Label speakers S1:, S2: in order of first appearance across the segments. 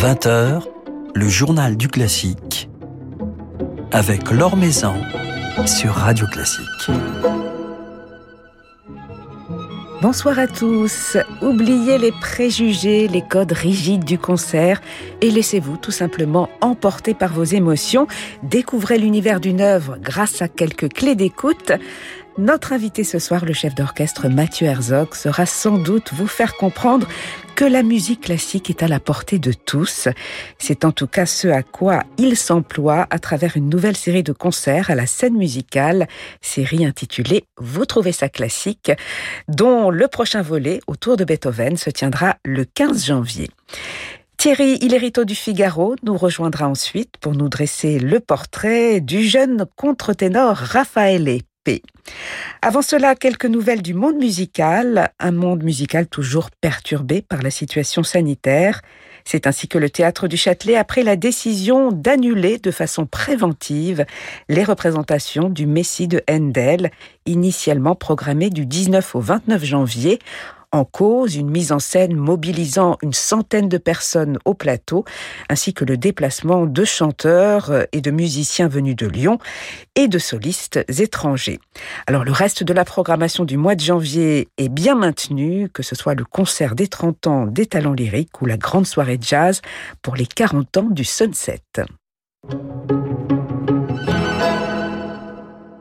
S1: 20h, le journal du classique avec Laure Maison sur Radio Classique.
S2: Bonsoir à tous. Oubliez les préjugés, les codes rigides du concert et laissez-vous tout simplement emporter par vos émotions. Découvrez l'univers d'une œuvre grâce à quelques clés d'écoute. Notre invité ce soir, le chef d'orchestre Mathieu Herzog, sera sans doute vous faire comprendre que la musique classique est à la portée de tous. C'est en tout cas ce à quoi il s'emploie à travers une nouvelle série de concerts à la scène musicale, série intitulée Vous trouvez ça classique, dont le prochain volet autour de Beethoven se tiendra le 15 janvier. Thierry Hillerito du Figaro nous rejoindra ensuite pour nous dresser le portrait du jeune contre-ténor Raffaele avant cela, quelques nouvelles du monde musical, un monde musical toujours perturbé par la situation sanitaire. C'est ainsi que le théâtre du Châtelet a pris la décision d'annuler de façon préventive les représentations du Messie de Handel, initialement programmées du 19 au 29 janvier, en cause une mise en scène mobilisant une centaine de personnes au plateau, ainsi que le déplacement de chanteurs et de musiciens venus de Lyon et de solistes étrangers. Alors le reste de la programmation du mois de janvier est bien maintenu, que ce soit le concert des 30 ans des talents lyriques ou la grande soirée jazz pour les 40 ans du Sunset.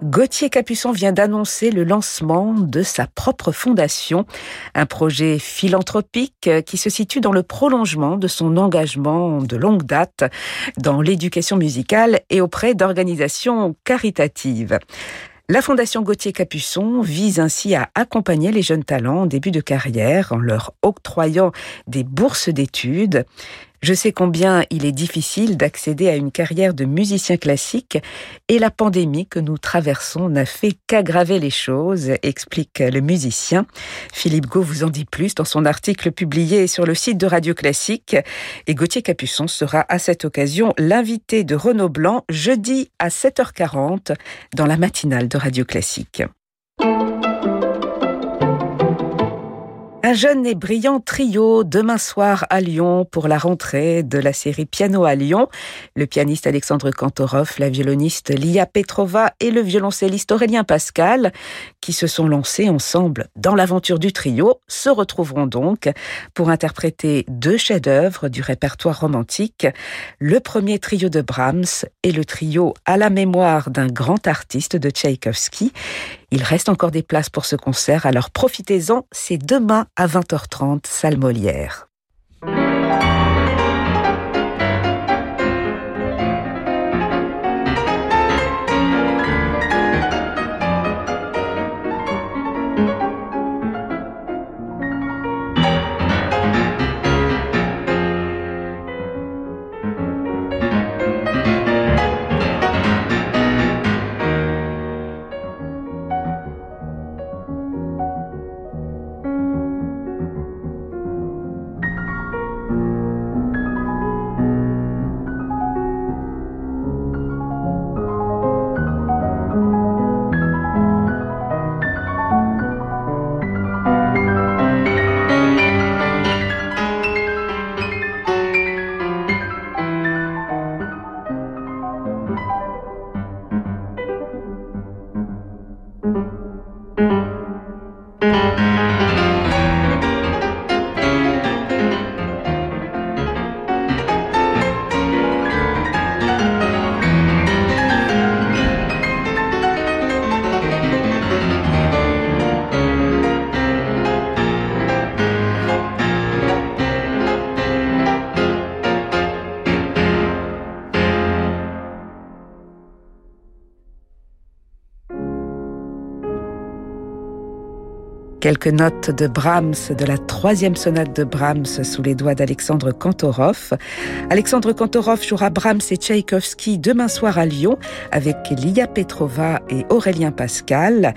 S2: Gauthier Capuçon vient d'annoncer le lancement de sa propre fondation, un projet philanthropique qui se situe dans le prolongement de son engagement de longue date dans l'éducation musicale et auprès d'organisations caritatives. La Fondation Gauthier Capuçon vise ainsi à accompagner les jeunes talents en début de carrière en leur octroyant des bourses d'études. Je sais combien il est difficile d'accéder à une carrière de musicien classique et la pandémie que nous traversons n'a fait qu'aggraver les choses, explique le musicien. Philippe Gau vous en dit plus dans son article publié sur le site de Radio Classique et Gauthier Capuçon sera à cette occasion l'invité de Renaud Blanc jeudi à 7h40 dans la matinale de Radio Classique. Un jeune et brillant trio demain soir à Lyon pour la rentrée de la série Piano à Lyon. Le pianiste Alexandre Kantorov, la violoniste Lia Petrova et le violoncelliste Aurélien Pascal, qui se sont lancés ensemble dans l'aventure du trio, se retrouveront donc pour interpréter deux chefs-d'œuvre du répertoire romantique. Le premier trio de Brahms et le trio à la mémoire d'un grand artiste de Tchaïkovski. Il reste encore des places pour ce concert, alors profitez-en, c'est demain à 20h30, salle Molière. Quelques notes de Brahms, de la troisième sonate de Brahms sous les doigts d'Alexandre Kantorov. Alexandre Kantorov jouera Brahms et Tchaïkovski demain soir à Lyon avec Lia Petrova et Aurélien Pascal.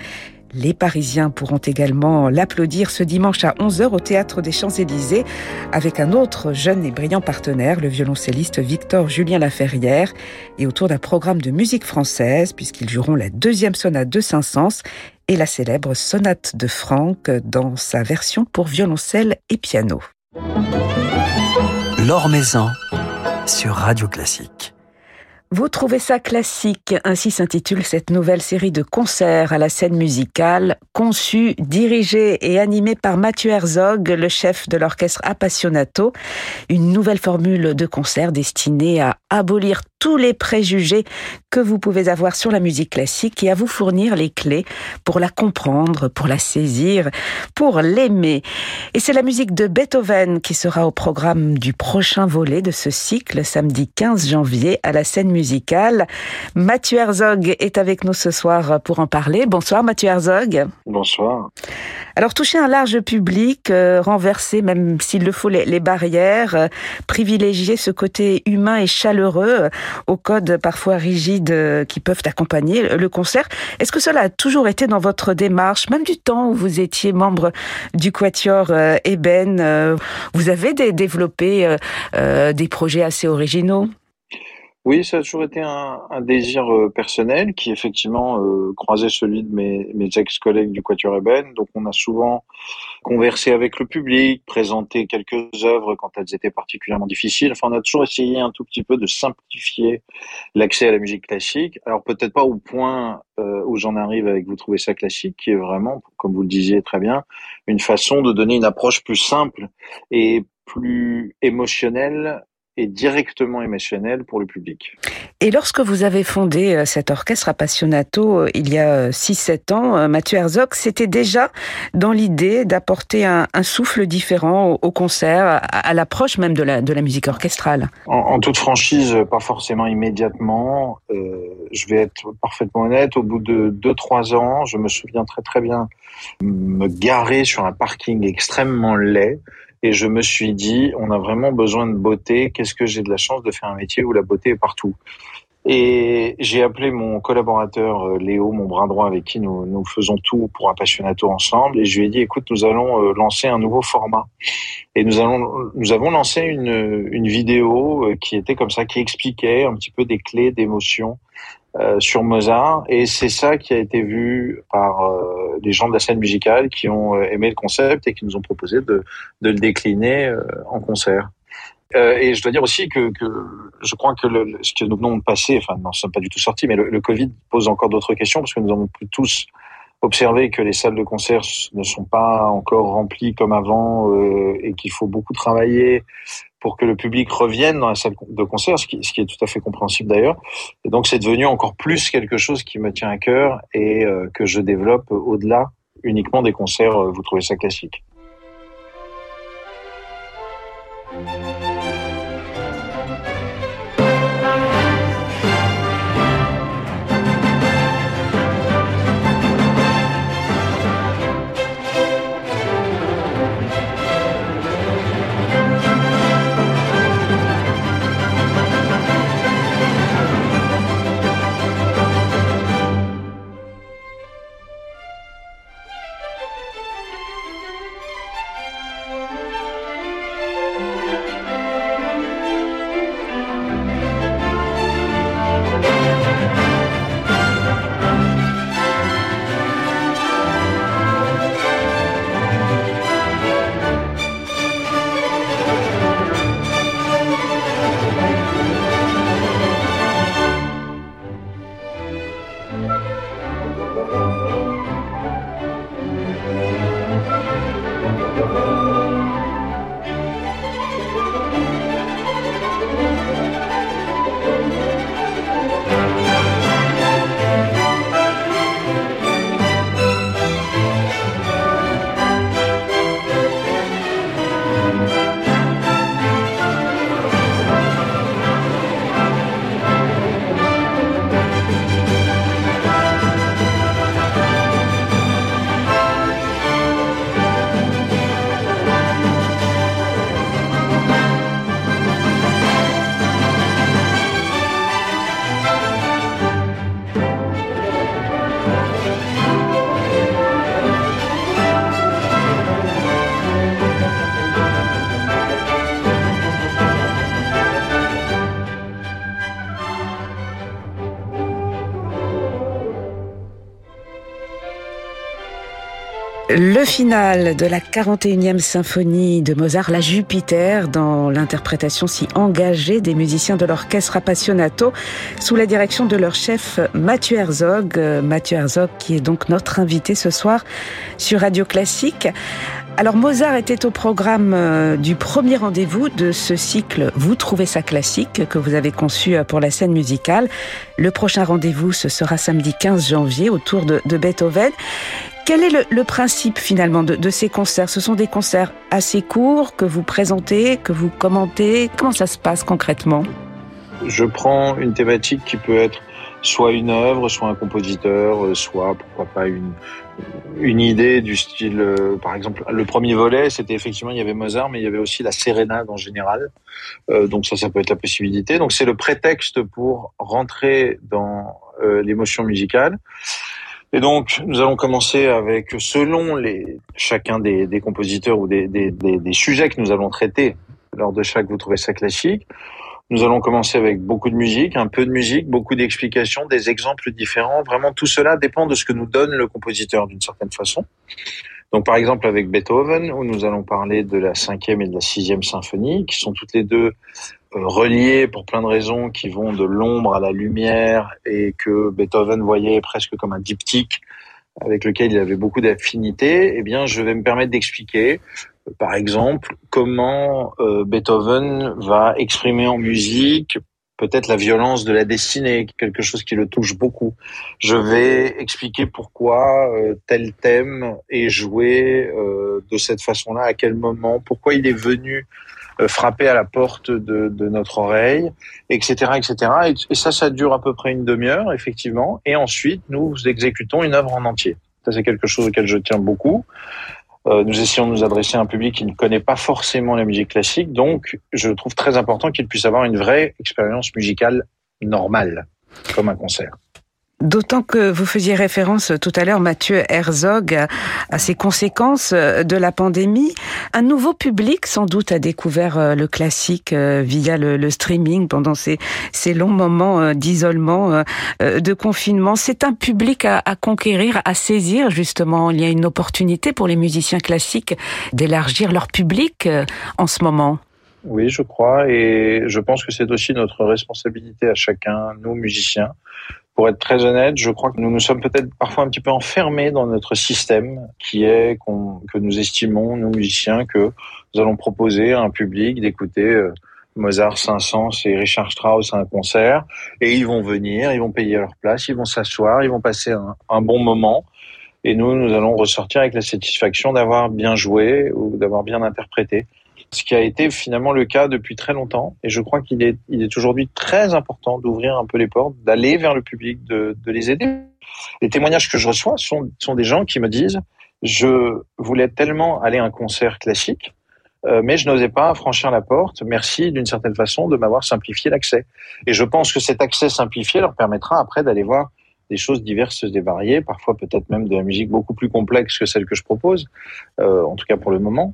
S2: Les Parisiens pourront également l'applaudir ce dimanche à 11h au Théâtre des Champs-Élysées avec un autre jeune et brillant partenaire, le violoncelliste Victor Julien Laferrière, et autour d'un programme de musique française puisqu'ils joueront la deuxième sonate de Saint-Saëns et la célèbre sonate de Franck dans sa version pour violoncelle et piano.
S1: L'Or Maison sur Radio Classique.
S2: Vous trouvez ça classique, ainsi s'intitule cette nouvelle série de concerts à la scène musicale, conçue, dirigée et animée par Mathieu Herzog, le chef de l'orchestre Appassionato. Une nouvelle formule de concert destinée à abolir tous les préjugés que vous pouvez avoir sur la musique classique et à vous fournir les clés pour la comprendre, pour la saisir, pour l'aimer. Et c'est la musique de Beethoven qui sera au programme du prochain volet de ce cycle, samedi 15 janvier, à la scène musicale. Mathieu Herzog est avec nous ce soir pour en parler. Bonsoir Mathieu Herzog.
S3: Bonsoir.
S2: Alors toucher un large public, euh, renverser même s'il le faut les, les barrières, euh, privilégier ce côté humain et chaleureux aux codes parfois rigides euh, qui peuvent accompagner le concert. Est-ce que cela a toujours été dans votre démarche, même du temps où vous étiez membre du Quatuor Eben Vous avez développé des projets assez originaux?
S3: Oui, ça a toujours été un, désir euh, personnel qui effectivement euh, croisait celui de mes, mes ex-collègues du Quatuor Eben. Donc on a souvent conversé avec le public, présenté quelques œuvres quand elles étaient particulièrement difficiles. Enfin, on a toujours essayé un tout petit peu de simplifier l'accès à la musique classique. Alors peut-être pas au point euh, où j'en arrive avec Vous trouvez ça classique, qui est vraiment, comme vous le disiez très bien, une façon de donner une approche plus simple et plus émotionnelle et directement émotionnel pour le public.
S2: Et lorsque vous avez fondé euh, cet orchestre Appassionato euh, il y a 6-7 euh, ans, Mathieu Herzog, c'était déjà dans l'idée d'apporter un, souffle différent au, concert, à, l'approche même de la, de la musique orchestrale
S3: en, toute franchise, pas forcément immédiatement. je vais être parfaitement honnête, au bout de 2-3 ans, je me souviens très très bien me garer sur un parking extrêmement laid et je me suis dit, on a vraiment besoin de beauté. Qu'est-ce que j'ai de la chance de faire un métier où la beauté est partout Et j'ai appelé mon collaborateur euh, Léo, mon bras droit, avec qui nous, nous faisons tout pour Appassionato ensemble, et je lui ai dit, écoute, nous allons euh, lancer un nouveau format. Et nous allons, nous avons lancé une, une vidéo euh, qui était comme ça, qui expliquait un petit peu des clés d'émotion sur Mozart et c'est ça qui a été vu par euh, des gens de la scène musicale qui ont euh, aimé le concept et qui nous ont proposé de, de le décliner en concert. et je dois dire aussi que, que je crois que le, ce que nous venons de passer, enfin non, ça n'est pas du tout sorti, mais le, le Covid pose encore d'autres questions parce que nous avons pu tous observer que les salles de concert ne sont pas encore remplies comme avant euh, et qu'il faut beaucoup travailler pour que le public revienne dans la salle de concert, ce qui, est tout à fait compréhensible d'ailleurs. Et donc c'est devenu encore plus quelque chose qui me tient à cœur et euh, que je développe au-delà uniquement des concerts, euh, vous trouvez ça classique.
S2: Le final de la 41e symphonie de Mozart, la Jupiter, dans l'interprétation si engagée des musiciens de l'orchestre Appassionato, sous la direction de leur chef Mathieu Herzog. Mathieu Herzog qui est donc notre invité ce soir sur Radio Classique. Alors Mozart était au programme euh, du premier rendez-vous de ce cycle Vous trouvez ça classique que vous avez conçu euh, pour la scène musicale. Le prochain rendez-vous, ce sera samedi 15 janvier autour de, de Beethoven. Quel est le, principe finalement de, ces concerts? Ce sont des concerts assez courts que vous présentez, que vous commentez. Comment ça se passe concrètement?
S3: Je prends une thématique qui peut être soit une œuvre, soit un compositeur, euh, soit pourquoi pas une, une idée du style, euh, par exemple, le premier volet, c'était effectivement, il y avait Mozart, mais il y avait aussi la sérénade en général. Euh, donc ça, ça peut être la possibilité. Donc c'est le prétexte pour rentrer dans l'émotion musicale. Et donc, nous allons commencer avec, selon les, chacun des, des compositeurs ou des, des, des, sujets que nous allons traiter lors de chaque Vous trouvez ça classique, nous allons commencer avec beaucoup de musique, un peu de musique, beaucoup d'explications, des exemples différents. Vraiment, tout cela dépend de ce que nous donne le compositeur d'une certaine façon. Donc, par exemple, avec Beethoven, où nous allons parler de la cinquième et de la sixième symphonie, qui sont toutes les deux euh, reliées pour plein de raisons qui vont de l'ombre à la lumière et que Beethoven voyait presque comme un diptyque avec lequel il avait beaucoup d'affinités, eh bien, je vais me permettre d'expliquer, par exemple, comment euh, Beethoven va exprimer en musique peut-être la violence de la destinée, quelque chose qui le touche beaucoup. Je vais expliquer pourquoi tel thème est joué de cette façon-là, à quel moment, pourquoi il est venu euh, frapper à la porte de, de, notre oreille, etc., etc. Et, ça, ça dure à peu près une demi-heure, effectivement. Et ensuite, nous exécutons une œuvre en entier. Ça, c'est quelque chose auquel je tiens beaucoup. Euh, nous essayons de nous adresser à un public qui ne connaît pas forcément la musique classique, donc je trouve très important qu'il puisse avoir une vraie expérience musicale normale, comme un concert.
S2: D'autant que vous faisiez référence tout à l'heure, Mathieu Herzog, à, ces conséquences de la pandémie. Un nouveau public, sans doute, a découvert euh, le classique euh, via le, streaming pendant ces, longs moments euh, d'isolement, de confinement. C'est un public à, conquérir, à saisir, justement. Il y a une opportunité pour les musiciens classiques d'élargir leur public en ce moment.
S3: Oui, je crois, et je pense que c'est aussi notre responsabilité à chacun, nous musiciens, pour être très honnête, je crois que nous nous sommes peut-être parfois un petit peu enfermés dans notre système qui est que nous estimons, nous musiciens, que nous allons proposer à un public d'écouter euh, Mozart, Saint-Saëns et Richard Strauss à un concert. Et ils vont venir, ils vont payer leur place, ils vont s'asseoir, ils vont passer un, un bon moment. Et nous, nous allons ressortir avec la satisfaction d'avoir bien joué ou d'avoir bien interprété ce qui a été finalement le cas depuis très longtemps. Et je crois qu'il est, il est aujourd'hui très important d'ouvrir un peu les portes, d'aller vers le public, de, de les aider. Les témoignages que je reçois sont, sont des gens qui me disent je voulais tellement aller à un concert classique, euh, mais je n'osais pas franchir la porte. Merci d'une certaine façon de m'avoir simplifié l'accès. Et je pense que cet accès simplifié leur permettra après d'aller voir des choses diverses et variées, parfois peut-être même de la musique beaucoup plus complexe que celle que je propose, euh, en tout cas pour le moment.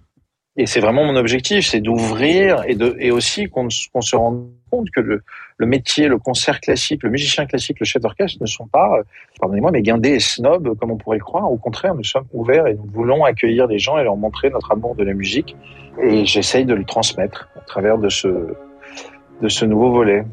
S3: Et c'est vraiment mon objectif, c'est d'ouvrir et, de, et aussi qu'on se rende compte que le, le, métier, le concert classique, le musicien classique, le chef d'orchestre ne sont pas, pardonnez-moi, mais guindés et snobs comme on pourrait le croire. Au contraire, nous sommes ouverts et nous voulons accueillir les gens et leur montrer notre amour de la musique. Et j'essaye de le transmettre à travers de ce, de ce nouveau volet.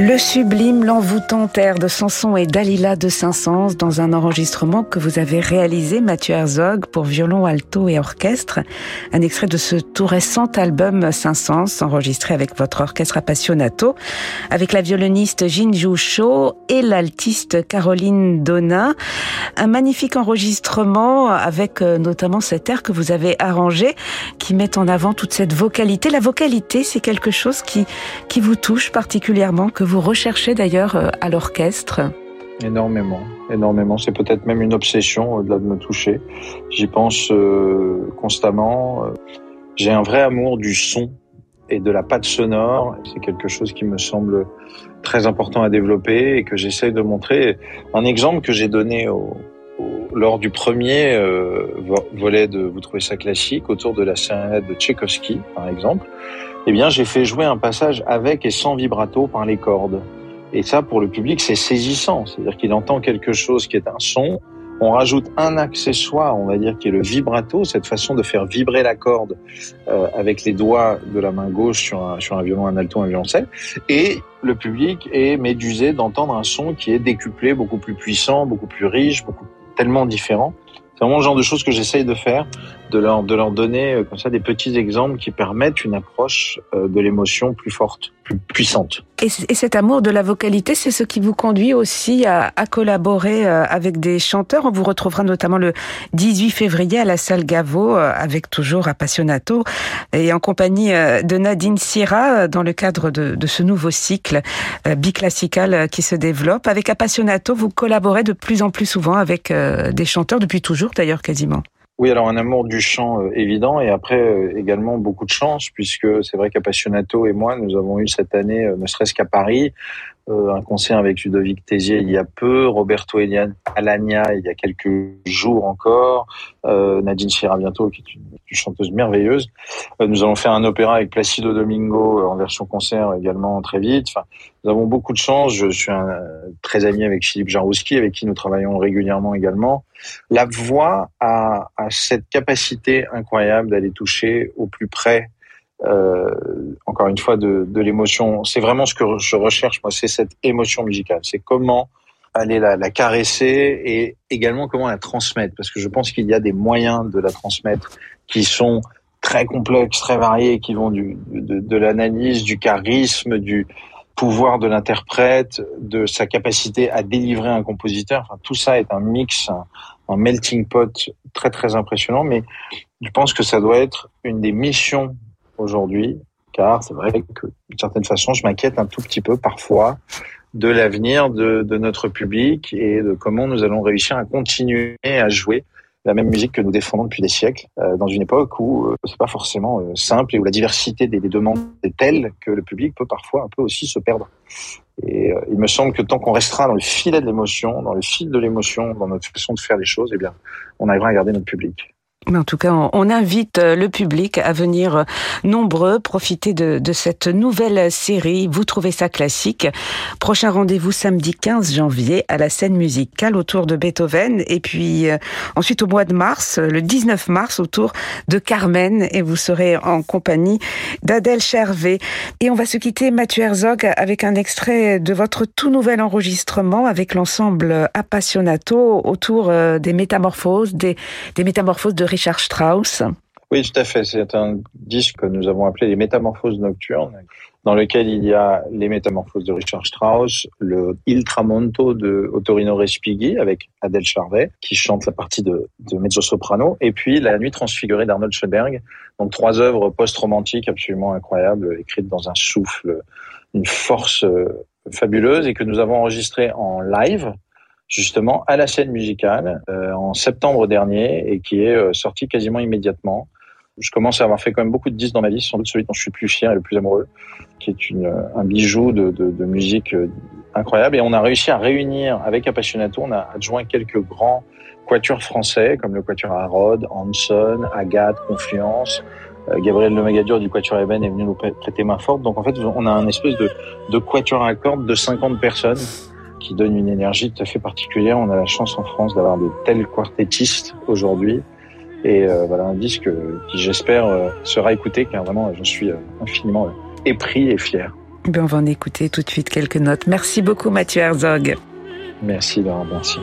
S2: Le sublime, l'envoûtant air de Samson et Dalila de Saint-Saëns dans un enregistrement que vous avez réalisé, Mathieu Herzog, pour violon, alto et orchestre. Un extrait de ce tout récent album Saint-Saëns, enregistré avec votre orchestre Appassionato, avec la violoniste Jinju Cho et l'altiste Caroline Donna. Un magnifique enregistrement avec euh, notamment cet air que vous avez arrangé, qui met en avant toute cette vocalité. La vocalité, c'est quelque chose qui, qui vous touche particulièrement, vous recherchez d'ailleurs euh, à l'orchestre
S3: Énormément, énormément. C'est peut-être même une obsession au-delà de me toucher. J'y pense euh, constamment. J'ai un vrai amour du son et de la patte sonore. C'est quelque chose qui me semble très important à développer et que j'essaye de montrer. Un exemple que j'ai donné lors du premier euh, volet de Vous trouvez ça classique, autour de la scène de Tchaïkovski, par exemple, eh bien, j'ai fait jouer un passage avec et sans vibrato par les cordes. Et ça, pour le public, c'est saisissant. C'est-à-dire qu'il entend quelque chose qui est un son. On rajoute un accessoire, on va dire, qui est le vibrato, cette façon de faire vibrer la corde euh, avec les doigts de la main gauche sur un, sur un violon, un alto, un violoncelle. Et le public est médusé d'entendre un son qui est décuplé, beaucoup plus puissant, beaucoup plus riche, beaucoup tellement différent. C'est vraiment le genre de choses que j'essaye de faire de leur, de leur donner euh, comme ça des petits exemples qui permettent une approche euh, de l'émotion plus forte, plus puissante.
S2: Et, cet amour de la vocalité, c'est ce qui vous conduit aussi à, à, collaborer euh, avec des chanteurs. On vous retrouvera notamment le 18 février à la salle Gaveau avec toujours Appassionato et en compagnie de Nadine Sira dans le cadre de, de ce nouveau cycle biclassical qui se développe. Avec Appassionato, vous collaborez de plus en plus souvent avec des chanteurs, depuis toujours d'ailleurs quasiment.
S3: Oui, alors un amour du chant euh, évident et après euh, également beaucoup de chance puisque c'est vrai qu'Appassionato et moi, nous avons eu cette année, euh, ne serait-ce qu'à Paris, un concert avec Ludovic Tézier il y a peu, Roberto Elian Alania il y a quelques jours encore, Nadine Chira bientôt qui est une, chanteuse merveilleuse. nous allons faire un opéra avec Placido Domingo en version concert également très vite. Enfin, nous avons beaucoup de chance. Je suis un, très ami avec Philippe Jarouski avec qui nous travaillons régulièrement également. La voix a, cette capacité incroyable d'aller toucher au plus près, euh, encore une fois, de, l'émotion. C'est vraiment ce que je recherche, moi, c'est cette émotion musicale. C'est comment aller la, caresser et également comment la transmettre, parce que je pense qu'il y a des moyens de la transmettre qui sont très complexes, très variés, qui vont du, de l'analyse, du charisme, du, pouvoir de l'interprète, de sa capacité à délivrer un compositeur. Enfin, tout ça est un mix, un, melting pot très très impressionnant. Mais je pense que ça doit être une des missions aujourd'hui, car c'est vrai que d'une certaine façon, je m'inquiète un tout petit peu parfois de l'avenir de, notre public et de comment nous allons réussir à continuer à jouer la même musique que nous défendons depuis des siècles, euh, dans une époque où euh, c'est pas forcément euh, simple et où la diversité des, des, demandes est telle que le public peut parfois un peu aussi se perdre. Et il me semble que tant qu'on restera dans le filet de l'émotion, dans le fil de l'émotion, dans notre façon de faire les choses, eh bien, on arrivera à garder notre public.
S2: Mais en tout cas, on invite euh, le public à venir euh, nombreux profiter de, de, cette nouvelle série. Vous trouvez ça classique. Prochain rendez-vous samedi 15 janvier à la scène musicale autour de Beethoven. Et puis euh, ensuite au mois de mars, le 19 mars, autour de Carmen. Et vous serez en compagnie d'Adèle Chervé. Et on va se quitter, Mathieu Herzog, avec un extrait de votre tout nouvel enregistrement avec l'ensemble Appassionato autour des métamorphoses, des, des métamorphoses de Richard Strauss.
S3: Oui, tout à fait. C'est un disque que nous avons appelé les Métamorphoses nocturnes, dans lequel il y a les Métamorphoses de Richard Strauss, le Il Tramonto de Ottorino Respighi avec Adèle Charvet qui chante la partie de, mezzo-soprano, et puis La Nuit transfigurée d'Arnold Schoenberg. Donc trois œuvres post-romantiques absolument incroyables, écrites dans un souffle, une force euh, fabuleuse, et que nous avons enregistrées en live justement à la scène musicale euh, en septembre dernier et qui est euh, sorti quasiment immédiatement. Je commence à avoir fait quand même beaucoup de disques dans ma vie, sans doute celui dont je suis le plus fier et le plus amoureux, qui est une, un bijou de, de, de musique euh, incroyable. Et on a réussi à réunir avec Appassionato, on a adjoint quelques grands quatuors français comme le quatuor Harrod, Hanson, Agathe, Confluence. Gabriel Magadur du Quatuor Eben est venu nous prêter main forte. Donc en fait, on a un espèce de, de quatuor à cordes de 50 personnes qui donne une énergie tout à fait particulière. On a la chance en France d'avoir de tels quartettistes aujourd'hui. Et euh, voilà un disque qui, j'espère, euh, sera écouté, car vraiment, j'en suis euh, infiniment épris et fier.
S2: Ben, on va en écouter tout de suite quelques notes. Merci beaucoup Mathieu Herzog.
S3: Merci Laurent, merci.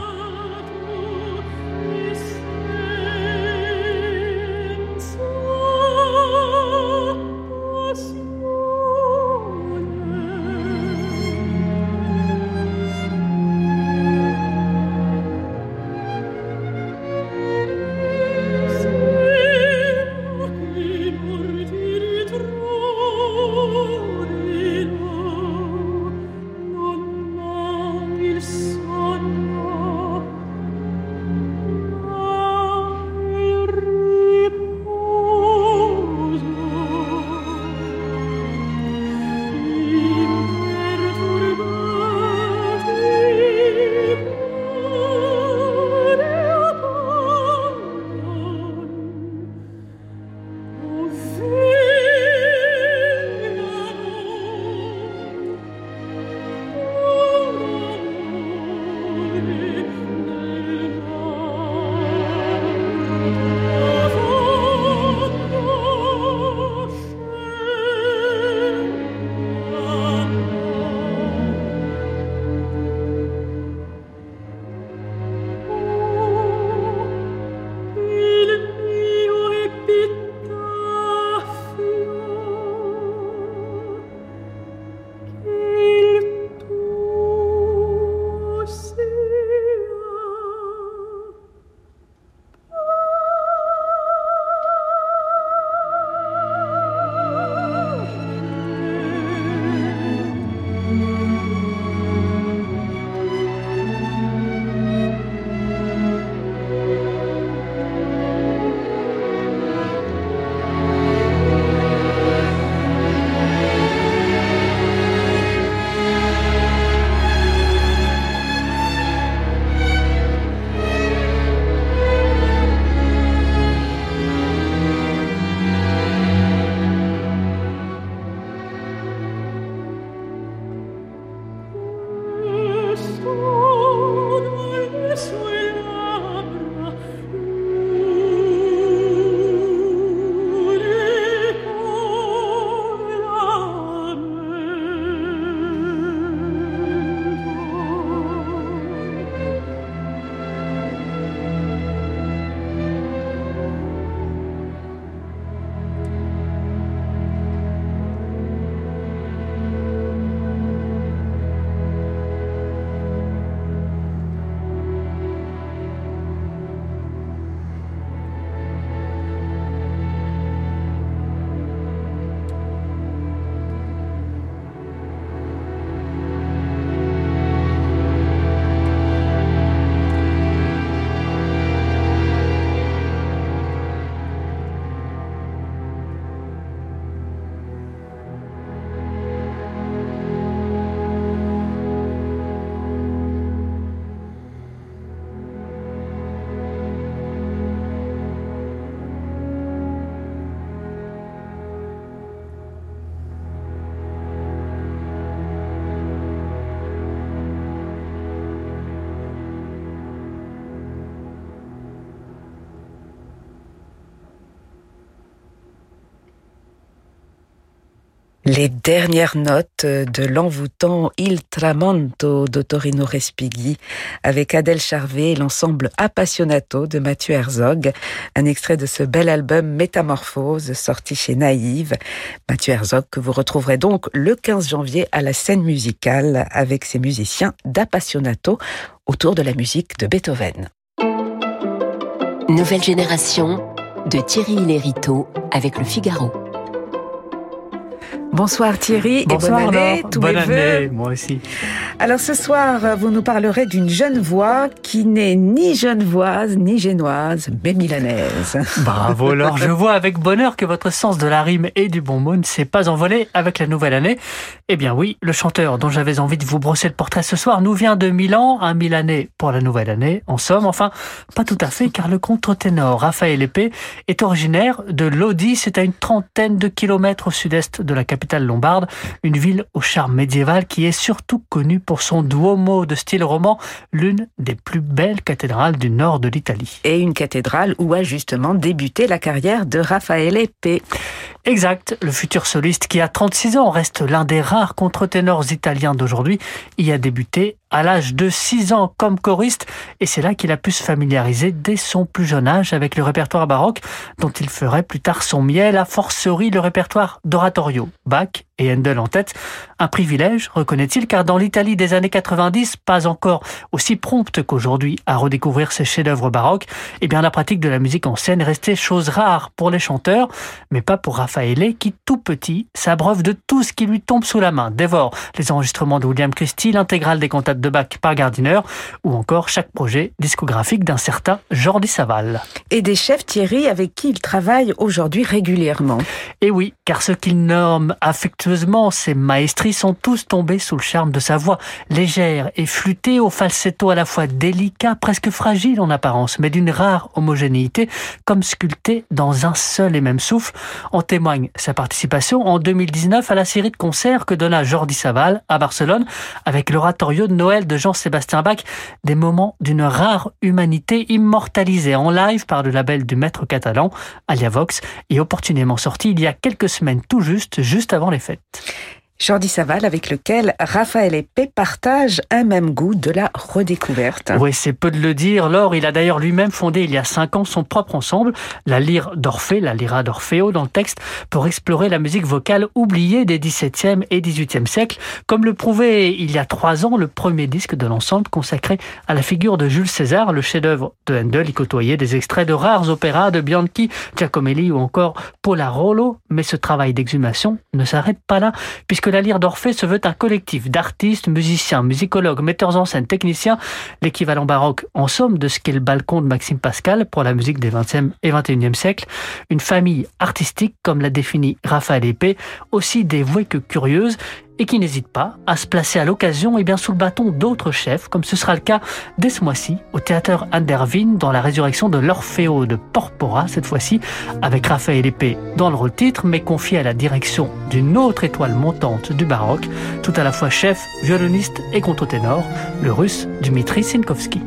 S2: Les dernières notes de l'envoûtant Il Tramonto de Torino Respighi avec Adèle Charvet et l'ensemble Appassionato de Mathieu Herzog, un extrait de ce bel album Métamorphose sorti chez Naïve. Mathieu Herzog que vous retrouverez donc le 15 janvier à la scène musicale avec ses musiciens d'Appassionato autour de la musique de Beethoven.
S4: Nouvelle génération de Thierry Lériteau avec le Figaro.
S2: Bonsoir Thierry
S5: Bonsoir,
S2: et bonne année, tous
S5: bonne
S2: mes
S5: année, moi aussi.
S2: Alors ce soir, vous nous parlerez d'une jeune voix qui n'est ni genevoise ni génoise, mais milanaise.
S5: Bravo, alors je vois avec bonheur que votre sens de la rime et du bon mot ne s'est pas envolé avec la nouvelle année. Eh bien oui, le chanteur dont j'avais envie de vous brosser le portrait ce soir nous vient de Milan, un Milanais pour la nouvelle année, en somme, enfin, pas tout à fait, car le contre-ténor Raphaël Épée est originaire de Lodi, c'est à une trentaine de kilomètres au sud-est de la capitale lombarde, une ville au charme médiéval qui est surtout connue pour son Duomo de style roman, l'une des plus belles cathédrales du nord de l'Italie.
S2: Et une cathédrale où a justement débuté la carrière de Raphaël Épée.
S5: Exact, le futur soliste qui a 36 ans reste l'un des rares contre-ténors italiens d'aujourd'hui, y a débuté à l'âge de 6 ans comme choriste et c'est là qu'il a pu se familiariser dès son plus jeune âge avec le répertoire baroque dont il ferait plus tard son miel, a fortiori le répertoire d'oratorio, Bach et Handel en tête. Un privilège, reconnaît-il, car dans l'Italie des années 90, pas encore aussi prompte qu'aujourd'hui à redécouvrir ses chefs-d'œuvre baroques, eh bien la pratique de la musique en scène est restée chose rare pour les chanteurs, mais pas pour Raffaele qui, tout petit, s'abreuve de tout ce qui lui tombe sous la main, dévore les enregistrements de William Christie, l'intégrale des cantates de Bach par Gardiner, ou encore chaque projet discographique d'un certain Jordi Saval.
S2: Et des chefs Thierry avec qui il travaille aujourd'hui régulièrement.
S5: Et oui, car ce qu'il nomme affectueusement ses maestries sont tous tombés sous le charme de sa voix, légère et flûtée au falsetto à la fois délicat, presque fragile en apparence, mais d'une rare homogénéité, comme sculpté dans un seul et même souffle. En témoigne sa participation en 2019 à la série de concerts que donna Jordi Saval à Barcelone avec l'oratorio de Noël de Jean-Sébastien Bach, des moments d'une rare humanité immortalisés en live par le label du maître catalan, Aliavox, et opportunément sorti il y a quelques semaines tout juste, juste avant les fêtes.
S2: Jordi Saval, avec lequel Raphaël Épée partage un même goût de la redécouverte.
S5: Oui, c'est peu de le dire. Laure, il a d'ailleurs lui-même fondé il y a cinq ans son propre ensemble, la Lyre d'Orphée, la Lyra d'Orfeo dans le texte, pour explorer la musique vocale oubliée des XVIIe et XVIIIe siècles, comme le prouvait il y a trois ans le premier disque de l'ensemble consacré à la figure de Jules César, le chef-d'œuvre de Handel. Il côtoyait des extraits de rares opéras de Bianchi, Giacomelli ou encore Polarolo, mais ce travail d'exhumation ne s'arrête pas là, puisque que la Lyre d'Orphée se veut un collectif d'artistes, musiciens, musicologues, metteurs en scène, techniciens, l'équivalent baroque en somme de ce qu'est le balcon de Maxime Pascal pour la musique des 20e et 21e siècles, une famille artistique comme l'a défini Raphaël Épée, aussi dévouée que curieuse, et qui n'hésite pas à se placer à l'occasion et bien sous le bâton d'autres chefs, comme ce sera le cas dès ce mois-ci au théâtre Andervin dans la résurrection de l'Orfeo de Porpora, cette fois-ci avec Raphaël Épée dans le rôle titre, mais confié à la direction d'une autre étoile montante du baroque, tout à la fois chef, violoniste et contre-ténor, le russe Dmitri Sinkovsky.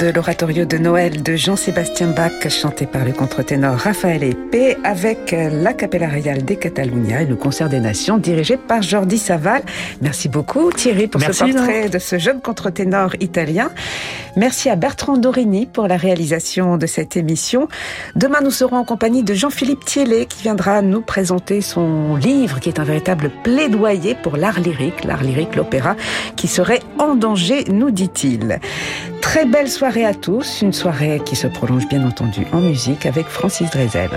S2: De l'oratorio de Noël de Jean-Sébastien Bach, chanté par le contre-ténor Raphaël Épée, avec la Capella Real de Catalunya et le Concert des Nations, dirigé par Jordi Saval. Merci beaucoup Thierry pour ce portrait de ce jeune contre-ténor italien. Merci à Bertrand Dorini pour la réalisation de cette émission. Demain, nous serons en compagnie de Jean-Philippe Thiellet qui viendra nous présenter son livre qui est un véritable plaidoyer pour l'art lyrique, l'art lyrique, l'opéra, qui serait en danger, nous dit-il. Très belle soirée à tous, une soirée qui se prolonge bien entendu en musique avec Francis Drezel.